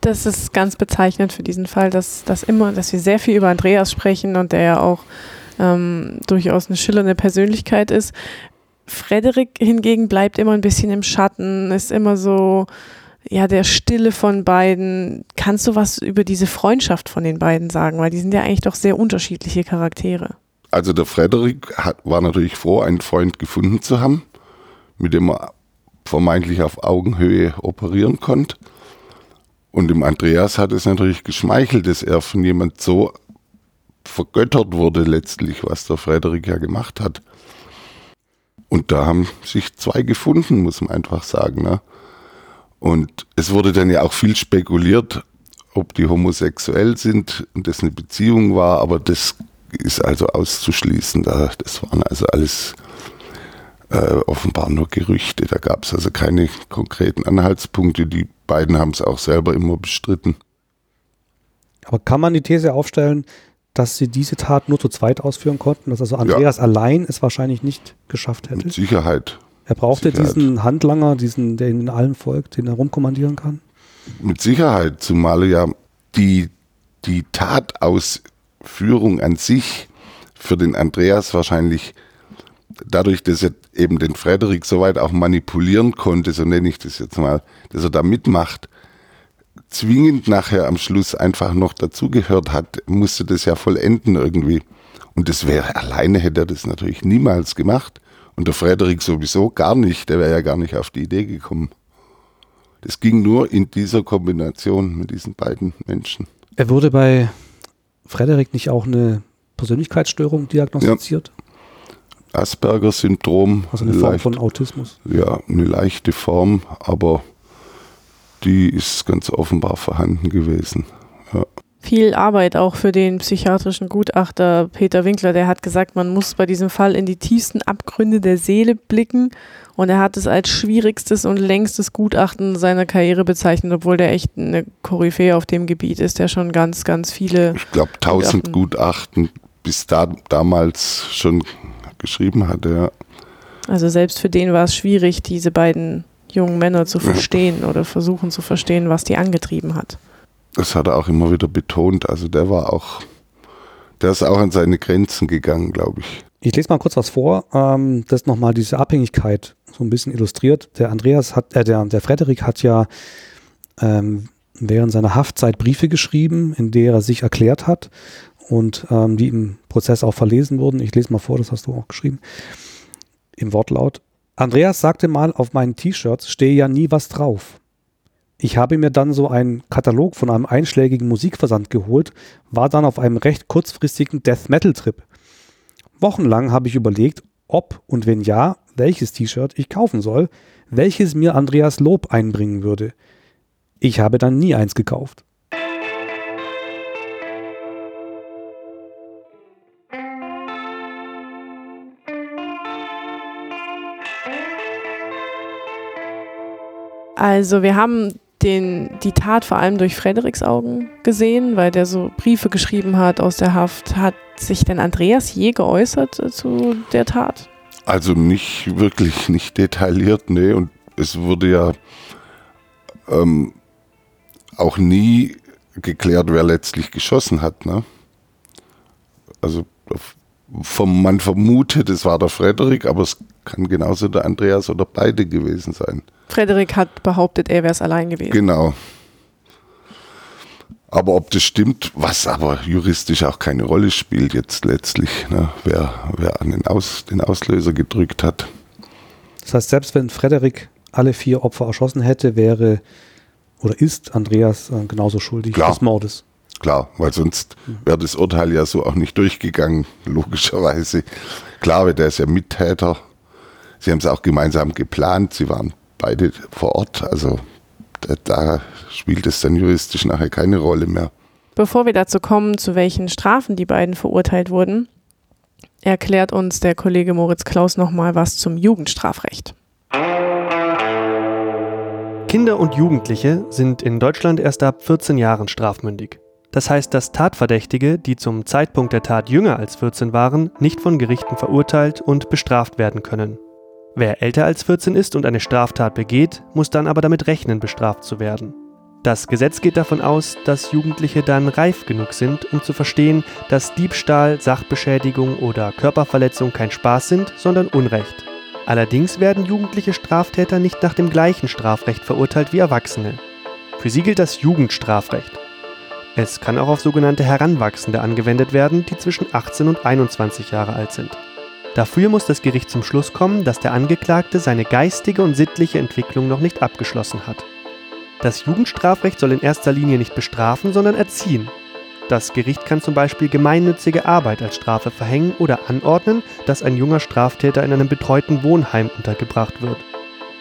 Das ist ganz bezeichnend für diesen Fall, dass, dass immer, dass wir sehr viel über Andreas sprechen und der ja auch ähm, durchaus eine schillernde Persönlichkeit ist. Frederik hingegen bleibt immer ein bisschen im Schatten, ist immer so, ja, der Stille von beiden. Kannst du was über diese Freundschaft von den beiden sagen? Weil die sind ja eigentlich doch sehr unterschiedliche Charaktere. Also der Frederik hat, war natürlich froh, einen Freund gefunden zu haben, mit dem er vermeintlich auf Augenhöhe operieren konnte. Und dem Andreas hat es natürlich geschmeichelt, dass er von jemand so vergöttert wurde letztlich, was der Frederik ja gemacht hat. Und da haben sich zwei gefunden, muss man einfach sagen. Ne? Und es wurde dann ja auch viel spekuliert, ob die homosexuell sind und das eine Beziehung war, aber das ist also auszuschließen. Das waren also alles äh, offenbar nur Gerüchte. Da gab es also keine konkreten Anhaltspunkte. Die beiden haben es auch selber immer bestritten. Aber kann man die These aufstellen, dass sie diese Tat nur zu zweit ausführen konnten? Dass also Andreas ja. allein es wahrscheinlich nicht geschafft hätte? Mit Sicherheit. Er brauchte Sicherheit. diesen Handlanger, diesen, der in allem folgt, den er rumkommandieren kann? Mit Sicherheit, zumal ja die, die Tatausführung an sich für den Andreas wahrscheinlich dadurch, dass er eben den Frederik soweit auch manipulieren konnte, so nenne ich das jetzt mal, dass er da mitmacht, zwingend nachher am Schluss einfach noch dazugehört hat, musste das ja vollenden irgendwie. Und das wäre alleine hätte er das natürlich niemals gemacht. Und der Frederik sowieso gar nicht, der wäre ja gar nicht auf die Idee gekommen. Das ging nur in dieser Kombination mit diesen beiden Menschen. Er wurde bei Frederik nicht auch eine Persönlichkeitsstörung diagnostiziert? Ja. Asperger-Syndrom. Also eine Form leicht, von Autismus. Ja, eine leichte Form, aber die ist ganz offenbar vorhanden gewesen. Ja. viel Arbeit auch für den psychiatrischen Gutachter Peter Winkler. Der hat gesagt, man muss bei diesem Fall in die tiefsten Abgründe der Seele blicken. Und er hat es als schwierigstes und längstes Gutachten seiner Karriere bezeichnet, obwohl der echt eine Koryphäe auf dem Gebiet ist, der schon ganz, ganz viele. Ich glaube, 1000 Gutachten. Gutachten bis da, damals schon geschrieben hatte. Ja. Also selbst für den war es schwierig, diese beiden jungen Männer zu verstehen oder versuchen zu verstehen, was die angetrieben hat. Das hat er auch immer wieder betont. Also der war auch, der ist auch an seine Grenzen gegangen, glaube ich. Ich lese mal kurz was vor, ähm, das nochmal diese Abhängigkeit so ein bisschen illustriert. Der Andreas hat, äh, der, der Frederik hat ja ähm, während seiner Haftzeit Briefe geschrieben, in der er sich erklärt hat und ähm, die im Prozess auch verlesen wurden. Ich lese mal vor, das hast du auch geschrieben. Im Wortlaut. Andreas sagte mal, auf meinen T-Shirts stehe ja nie was drauf. Ich habe mir dann so einen Katalog von einem einschlägigen Musikversand geholt, war dann auf einem recht kurzfristigen Death Metal Trip. Wochenlang habe ich überlegt, ob und wenn ja, welches T-Shirt ich kaufen soll, welches mir Andreas Lob einbringen würde. Ich habe dann nie eins gekauft. Also wir haben den, die Tat vor allem durch Frederiks Augen gesehen, weil der so Briefe geschrieben hat aus der Haft. Hat sich denn Andreas je geäußert zu der Tat? Also nicht wirklich, nicht detailliert, nee. Und es wurde ja ähm, auch nie geklärt, wer letztlich geschossen hat. Ne? Also vom, man vermutet, es war der Frederik, aber es kann genauso der Andreas oder beide gewesen sein. Frederik hat behauptet, er wäre es allein gewesen. Genau. Aber ob das stimmt, was aber juristisch auch keine Rolle spielt jetzt letztlich, ne? wer, wer an den, Aus, den Auslöser gedrückt hat. Das heißt, selbst wenn Frederik alle vier Opfer erschossen hätte, wäre oder ist Andreas äh, genauso schuldig Klar. des Mordes. Klar, weil sonst wäre das Urteil ja so auch nicht durchgegangen, logischerweise. Klar, der ist ja Mittäter. Sie haben es auch gemeinsam geplant, sie waren beide vor Ort, also da, da spielt es dann juristisch nachher keine Rolle mehr. Bevor wir dazu kommen, zu welchen Strafen die beiden verurteilt wurden, erklärt uns der Kollege Moritz Klaus nochmal was zum Jugendstrafrecht. Kinder und Jugendliche sind in Deutschland erst ab 14 Jahren strafmündig. Das heißt, dass Tatverdächtige, die zum Zeitpunkt der Tat jünger als 14 waren, nicht von Gerichten verurteilt und bestraft werden können. Wer älter als 14 ist und eine Straftat begeht, muss dann aber damit rechnen, bestraft zu werden. Das Gesetz geht davon aus, dass Jugendliche dann reif genug sind, um zu verstehen, dass Diebstahl, Sachbeschädigung oder Körperverletzung kein Spaß sind, sondern Unrecht. Allerdings werden jugendliche Straftäter nicht nach dem gleichen Strafrecht verurteilt wie Erwachsene. Für sie gilt das Jugendstrafrecht. Es kann auch auf sogenannte Heranwachsende angewendet werden, die zwischen 18 und 21 Jahre alt sind. Dafür muss das Gericht zum Schluss kommen, dass der Angeklagte seine geistige und sittliche Entwicklung noch nicht abgeschlossen hat. Das Jugendstrafrecht soll in erster Linie nicht bestrafen, sondern erziehen. Das Gericht kann zum Beispiel gemeinnützige Arbeit als Strafe verhängen oder anordnen, dass ein junger Straftäter in einem betreuten Wohnheim untergebracht wird.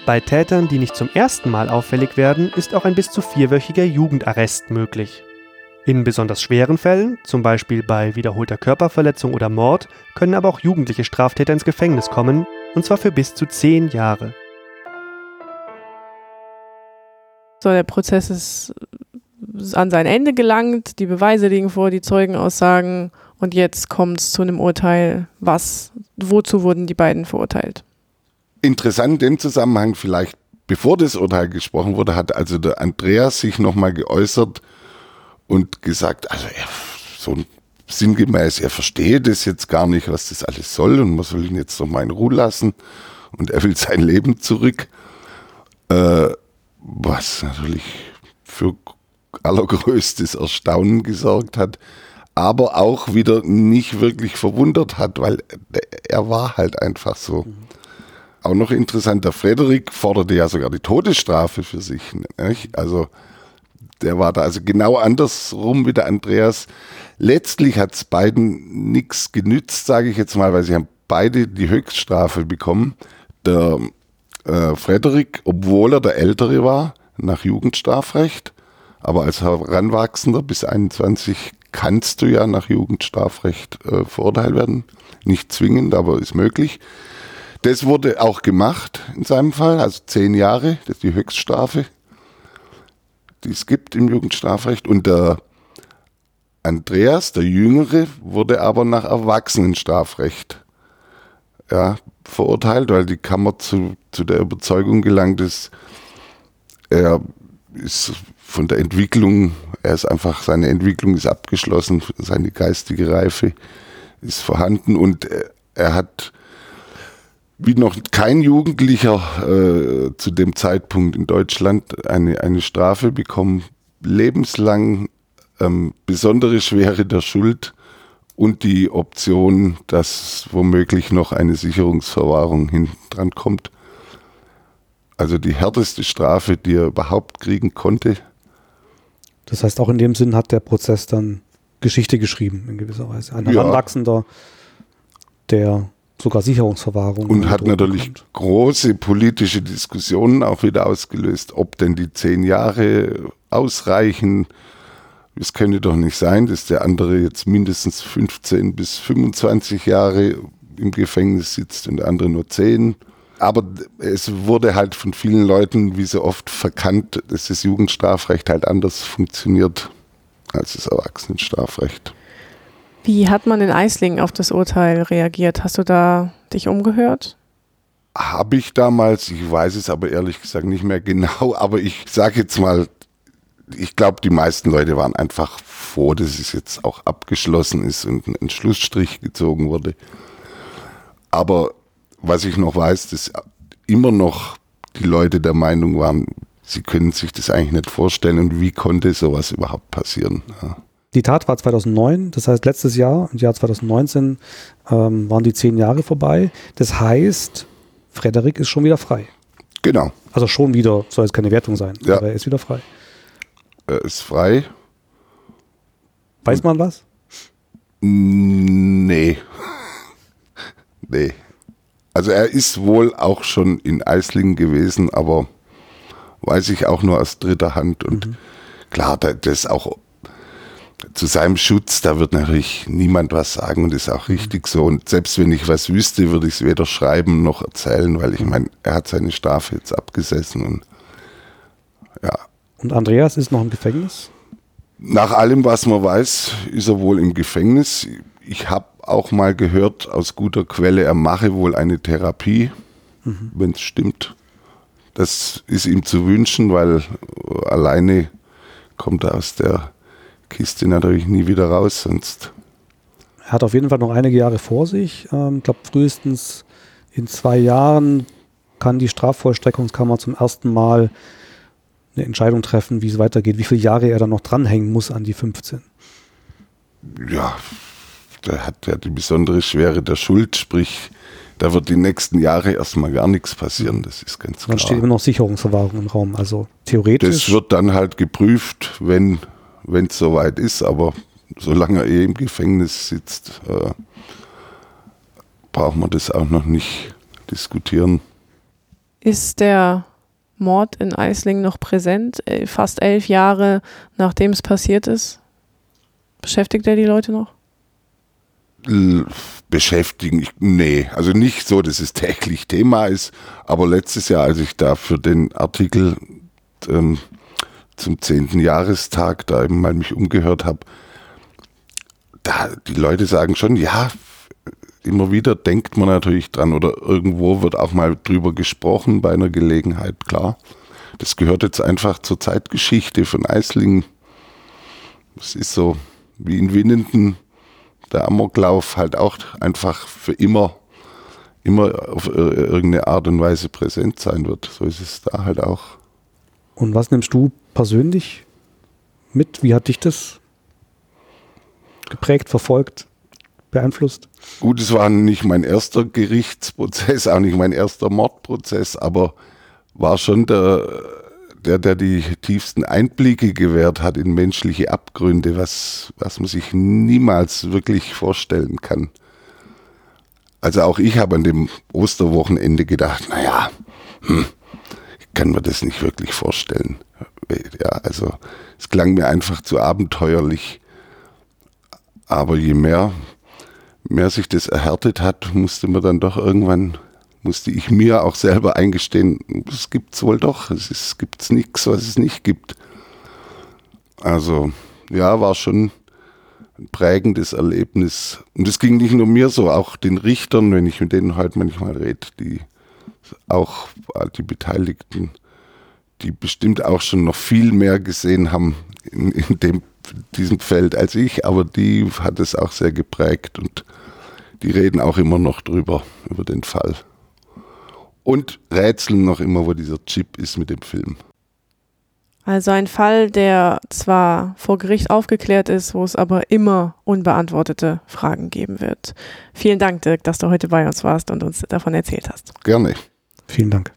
Bei Tätern, die nicht zum ersten Mal auffällig werden, ist auch ein bis zu vierwöchiger Jugendarrest möglich. In besonders schweren Fällen, zum Beispiel bei wiederholter Körperverletzung oder Mord, können aber auch jugendliche Straftäter ins Gefängnis kommen, und zwar für bis zu zehn Jahre. So, der Prozess ist an sein Ende gelangt, die Beweise liegen vor, die Zeugenaussagen und jetzt kommt es zu einem Urteil. Was, wozu wurden die beiden verurteilt? Interessant im Zusammenhang vielleicht, bevor das Urteil gesprochen wurde, hat also der Andreas sich nochmal geäußert, und gesagt, also er, so sinngemäß, er versteht es jetzt gar nicht, was das alles soll und man soll ihn jetzt noch mal in Ruhe lassen und er will sein Leben zurück. Äh, was natürlich für allergrößtes Erstaunen gesorgt hat, aber auch wieder nicht wirklich verwundert hat, weil er war halt einfach so. Mhm. Auch noch interessant, der Frederik forderte ja sogar die Todesstrafe für sich. Nicht? Also der war da also genau andersrum wie der Andreas. Letztlich hat es beiden nichts genützt, sage ich jetzt mal, weil sie haben beide die Höchststrafe bekommen. Der äh, Frederik, obwohl er der Ältere war, nach Jugendstrafrecht, Aber als Heranwachsender bis 21 kannst du ja nach Jugendstrafrecht äh, verurteilt werden. Nicht zwingend, aber ist möglich. Das wurde auch gemacht in seinem Fall, also zehn Jahre, das ist die Höchststrafe, die es gibt im Jugendstrafrecht. Und der Andreas, der Jüngere, wurde aber nach Erwachsenenstrafrecht ja, verurteilt, weil die Kammer zu, zu der Überzeugung gelangt ist, er ist von der Entwicklung, er ist einfach, seine Entwicklung ist abgeschlossen, seine geistige Reife ist vorhanden und er hat wie noch kein Jugendlicher äh, zu dem Zeitpunkt in Deutschland eine, eine Strafe bekommen, lebenslang ähm, besondere Schwere der Schuld und die Option, dass womöglich noch eine Sicherungsverwahrung hinten dran kommt. Also die härteste Strafe, die er überhaupt kriegen konnte. Das heißt, auch in dem Sinn hat der Prozess dann Geschichte geschrieben, in gewisser Weise. Ein Heranwachsender, der sogar Sicherungsverwahrung. Und hat natürlich kommt. große politische Diskussionen auch wieder ausgelöst, ob denn die zehn Jahre ausreichen. Es könne doch nicht sein, dass der andere jetzt mindestens 15 bis 25 Jahre im Gefängnis sitzt und der andere nur 10. Aber es wurde halt von vielen Leuten, wie so oft, verkannt, dass das Jugendstrafrecht halt anders funktioniert als das Erwachsenenstrafrecht. Wie hat man in Eislingen auf das Urteil reagiert? Hast du da dich umgehört? Habe ich damals, ich weiß es aber ehrlich gesagt nicht mehr genau, aber ich sage jetzt mal, ich glaube, die meisten Leute waren einfach froh, dass es jetzt auch abgeschlossen ist und ein Schlussstrich gezogen wurde. Aber was ich noch weiß, dass immer noch die Leute der Meinung waren, sie können sich das eigentlich nicht vorstellen und wie konnte sowas überhaupt passieren. Ja. Die Tat war 2009, das heißt letztes Jahr, im Jahr 2019 ähm, waren die zehn Jahre vorbei. Das heißt, Frederik ist schon wieder frei. Genau. Also schon wieder, soll jetzt keine Wertung sein, ja. aber er ist wieder frei. Er ist frei. Weiß man was? Nee. nee. Also er ist wohl auch schon in Eislingen gewesen, aber weiß ich auch nur aus dritter Hand. Und mhm. klar, das ist auch zu seinem Schutz, da wird natürlich niemand was sagen und ist auch richtig so. Und selbst wenn ich was wüsste, würde ich es weder schreiben noch erzählen, weil ich meine, er hat seine Strafe jetzt abgesessen und ja. Und Andreas ist noch im Gefängnis? Nach allem, was man weiß, ist er wohl im Gefängnis. Ich habe auch mal gehört aus guter Quelle, er mache wohl eine Therapie, mhm. wenn es stimmt. Das ist ihm zu wünschen, weil alleine kommt er aus der Kiste natürlich nie wieder raus, sonst. Er hat auf jeden Fall noch einige Jahre vor sich. Ich ähm, glaube, frühestens in zwei Jahren kann die Strafvollstreckungskammer zum ersten Mal eine Entscheidung treffen, wie es weitergeht, wie viele Jahre er dann noch dranhängen muss an die 15. Ja, der hat ja die besondere Schwere der Schuld, sprich, da wird die nächsten Jahre erstmal gar nichts passieren, das ist ganz klar. Dann steht immer noch Sicherungsverwahrung im Raum, also theoretisch. Das wird dann halt geprüft, wenn wenn es soweit ist, aber solange er eh im Gefängnis sitzt, äh, braucht man das auch noch nicht diskutieren. Ist der Mord in Eisling noch präsent, äh, fast elf Jahre nachdem es passiert ist? Beschäftigt er die Leute noch? beschäftigen, nee, also nicht so, dass es täglich Thema ist, aber letztes Jahr, als ich da für den Artikel ähm, zum zehnten Jahrestag da eben mal mich umgehört habe, da die Leute sagen schon, ja, immer wieder denkt man natürlich dran oder irgendwo wird auch mal drüber gesprochen bei einer Gelegenheit, klar. Das gehört jetzt einfach zur Zeitgeschichte von Eislingen. Es ist so wie in Winnenden der Amoklauf halt auch einfach für immer, immer auf irgendeine Art und Weise präsent sein wird. So ist es da halt auch. Und was nimmst du persönlich mit? Wie hat dich das geprägt, verfolgt, beeinflusst? Gut, es war nicht mein erster Gerichtsprozess, auch nicht mein erster Mordprozess, aber war schon der, der, der die tiefsten Einblicke gewährt hat in menschliche Abgründe, was, was man sich niemals wirklich vorstellen kann. Also auch ich habe an dem Osterwochenende gedacht, naja, hm, kann mir das nicht wirklich vorstellen. Ja, also es klang mir einfach zu abenteuerlich. Aber je mehr, mehr sich das erhärtet hat, musste man dann doch irgendwann, musste ich mir auch selber eingestehen, es gibt es wohl doch, es gibt nichts, was es nicht gibt. Also ja, war schon ein prägendes Erlebnis. Und es ging nicht nur mir so, auch den Richtern, wenn ich mit denen heute manchmal rede, die auch die Beteiligten, die bestimmt auch schon noch viel mehr gesehen haben in, in dem, diesem Feld als ich, aber die hat es auch sehr geprägt und die reden auch immer noch drüber, über den Fall. Und rätseln noch immer, wo dieser Chip ist mit dem Film. Also ein Fall, der zwar vor Gericht aufgeklärt ist, wo es aber immer unbeantwortete Fragen geben wird. Vielen Dank, Dirk, dass du heute bei uns warst und uns davon erzählt hast. Gerne. Vielen Dank.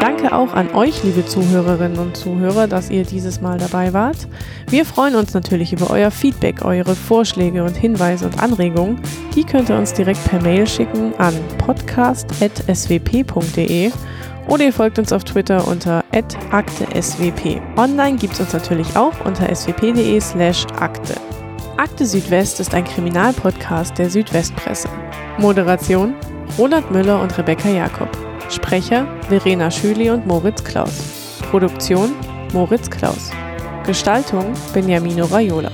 Danke auch an euch, liebe Zuhörerinnen und Zuhörer, dass ihr dieses Mal dabei wart. Wir freuen uns natürlich über euer Feedback, eure Vorschläge und Hinweise und Anregungen. Die könnt ihr uns direkt per Mail schicken an podcast.swp.de oder ihr folgt uns auf Twitter unter @akte_swp. Online gibt es uns natürlich auch unter swp.de/akte. Akte Südwest ist ein Kriminalpodcast der Südwestpresse. Moderation Roland Müller und Rebecca Jakob. Sprecher Verena Schüli und Moritz Klaus. Produktion Moritz Klaus. Gestaltung Beniamino Raiola.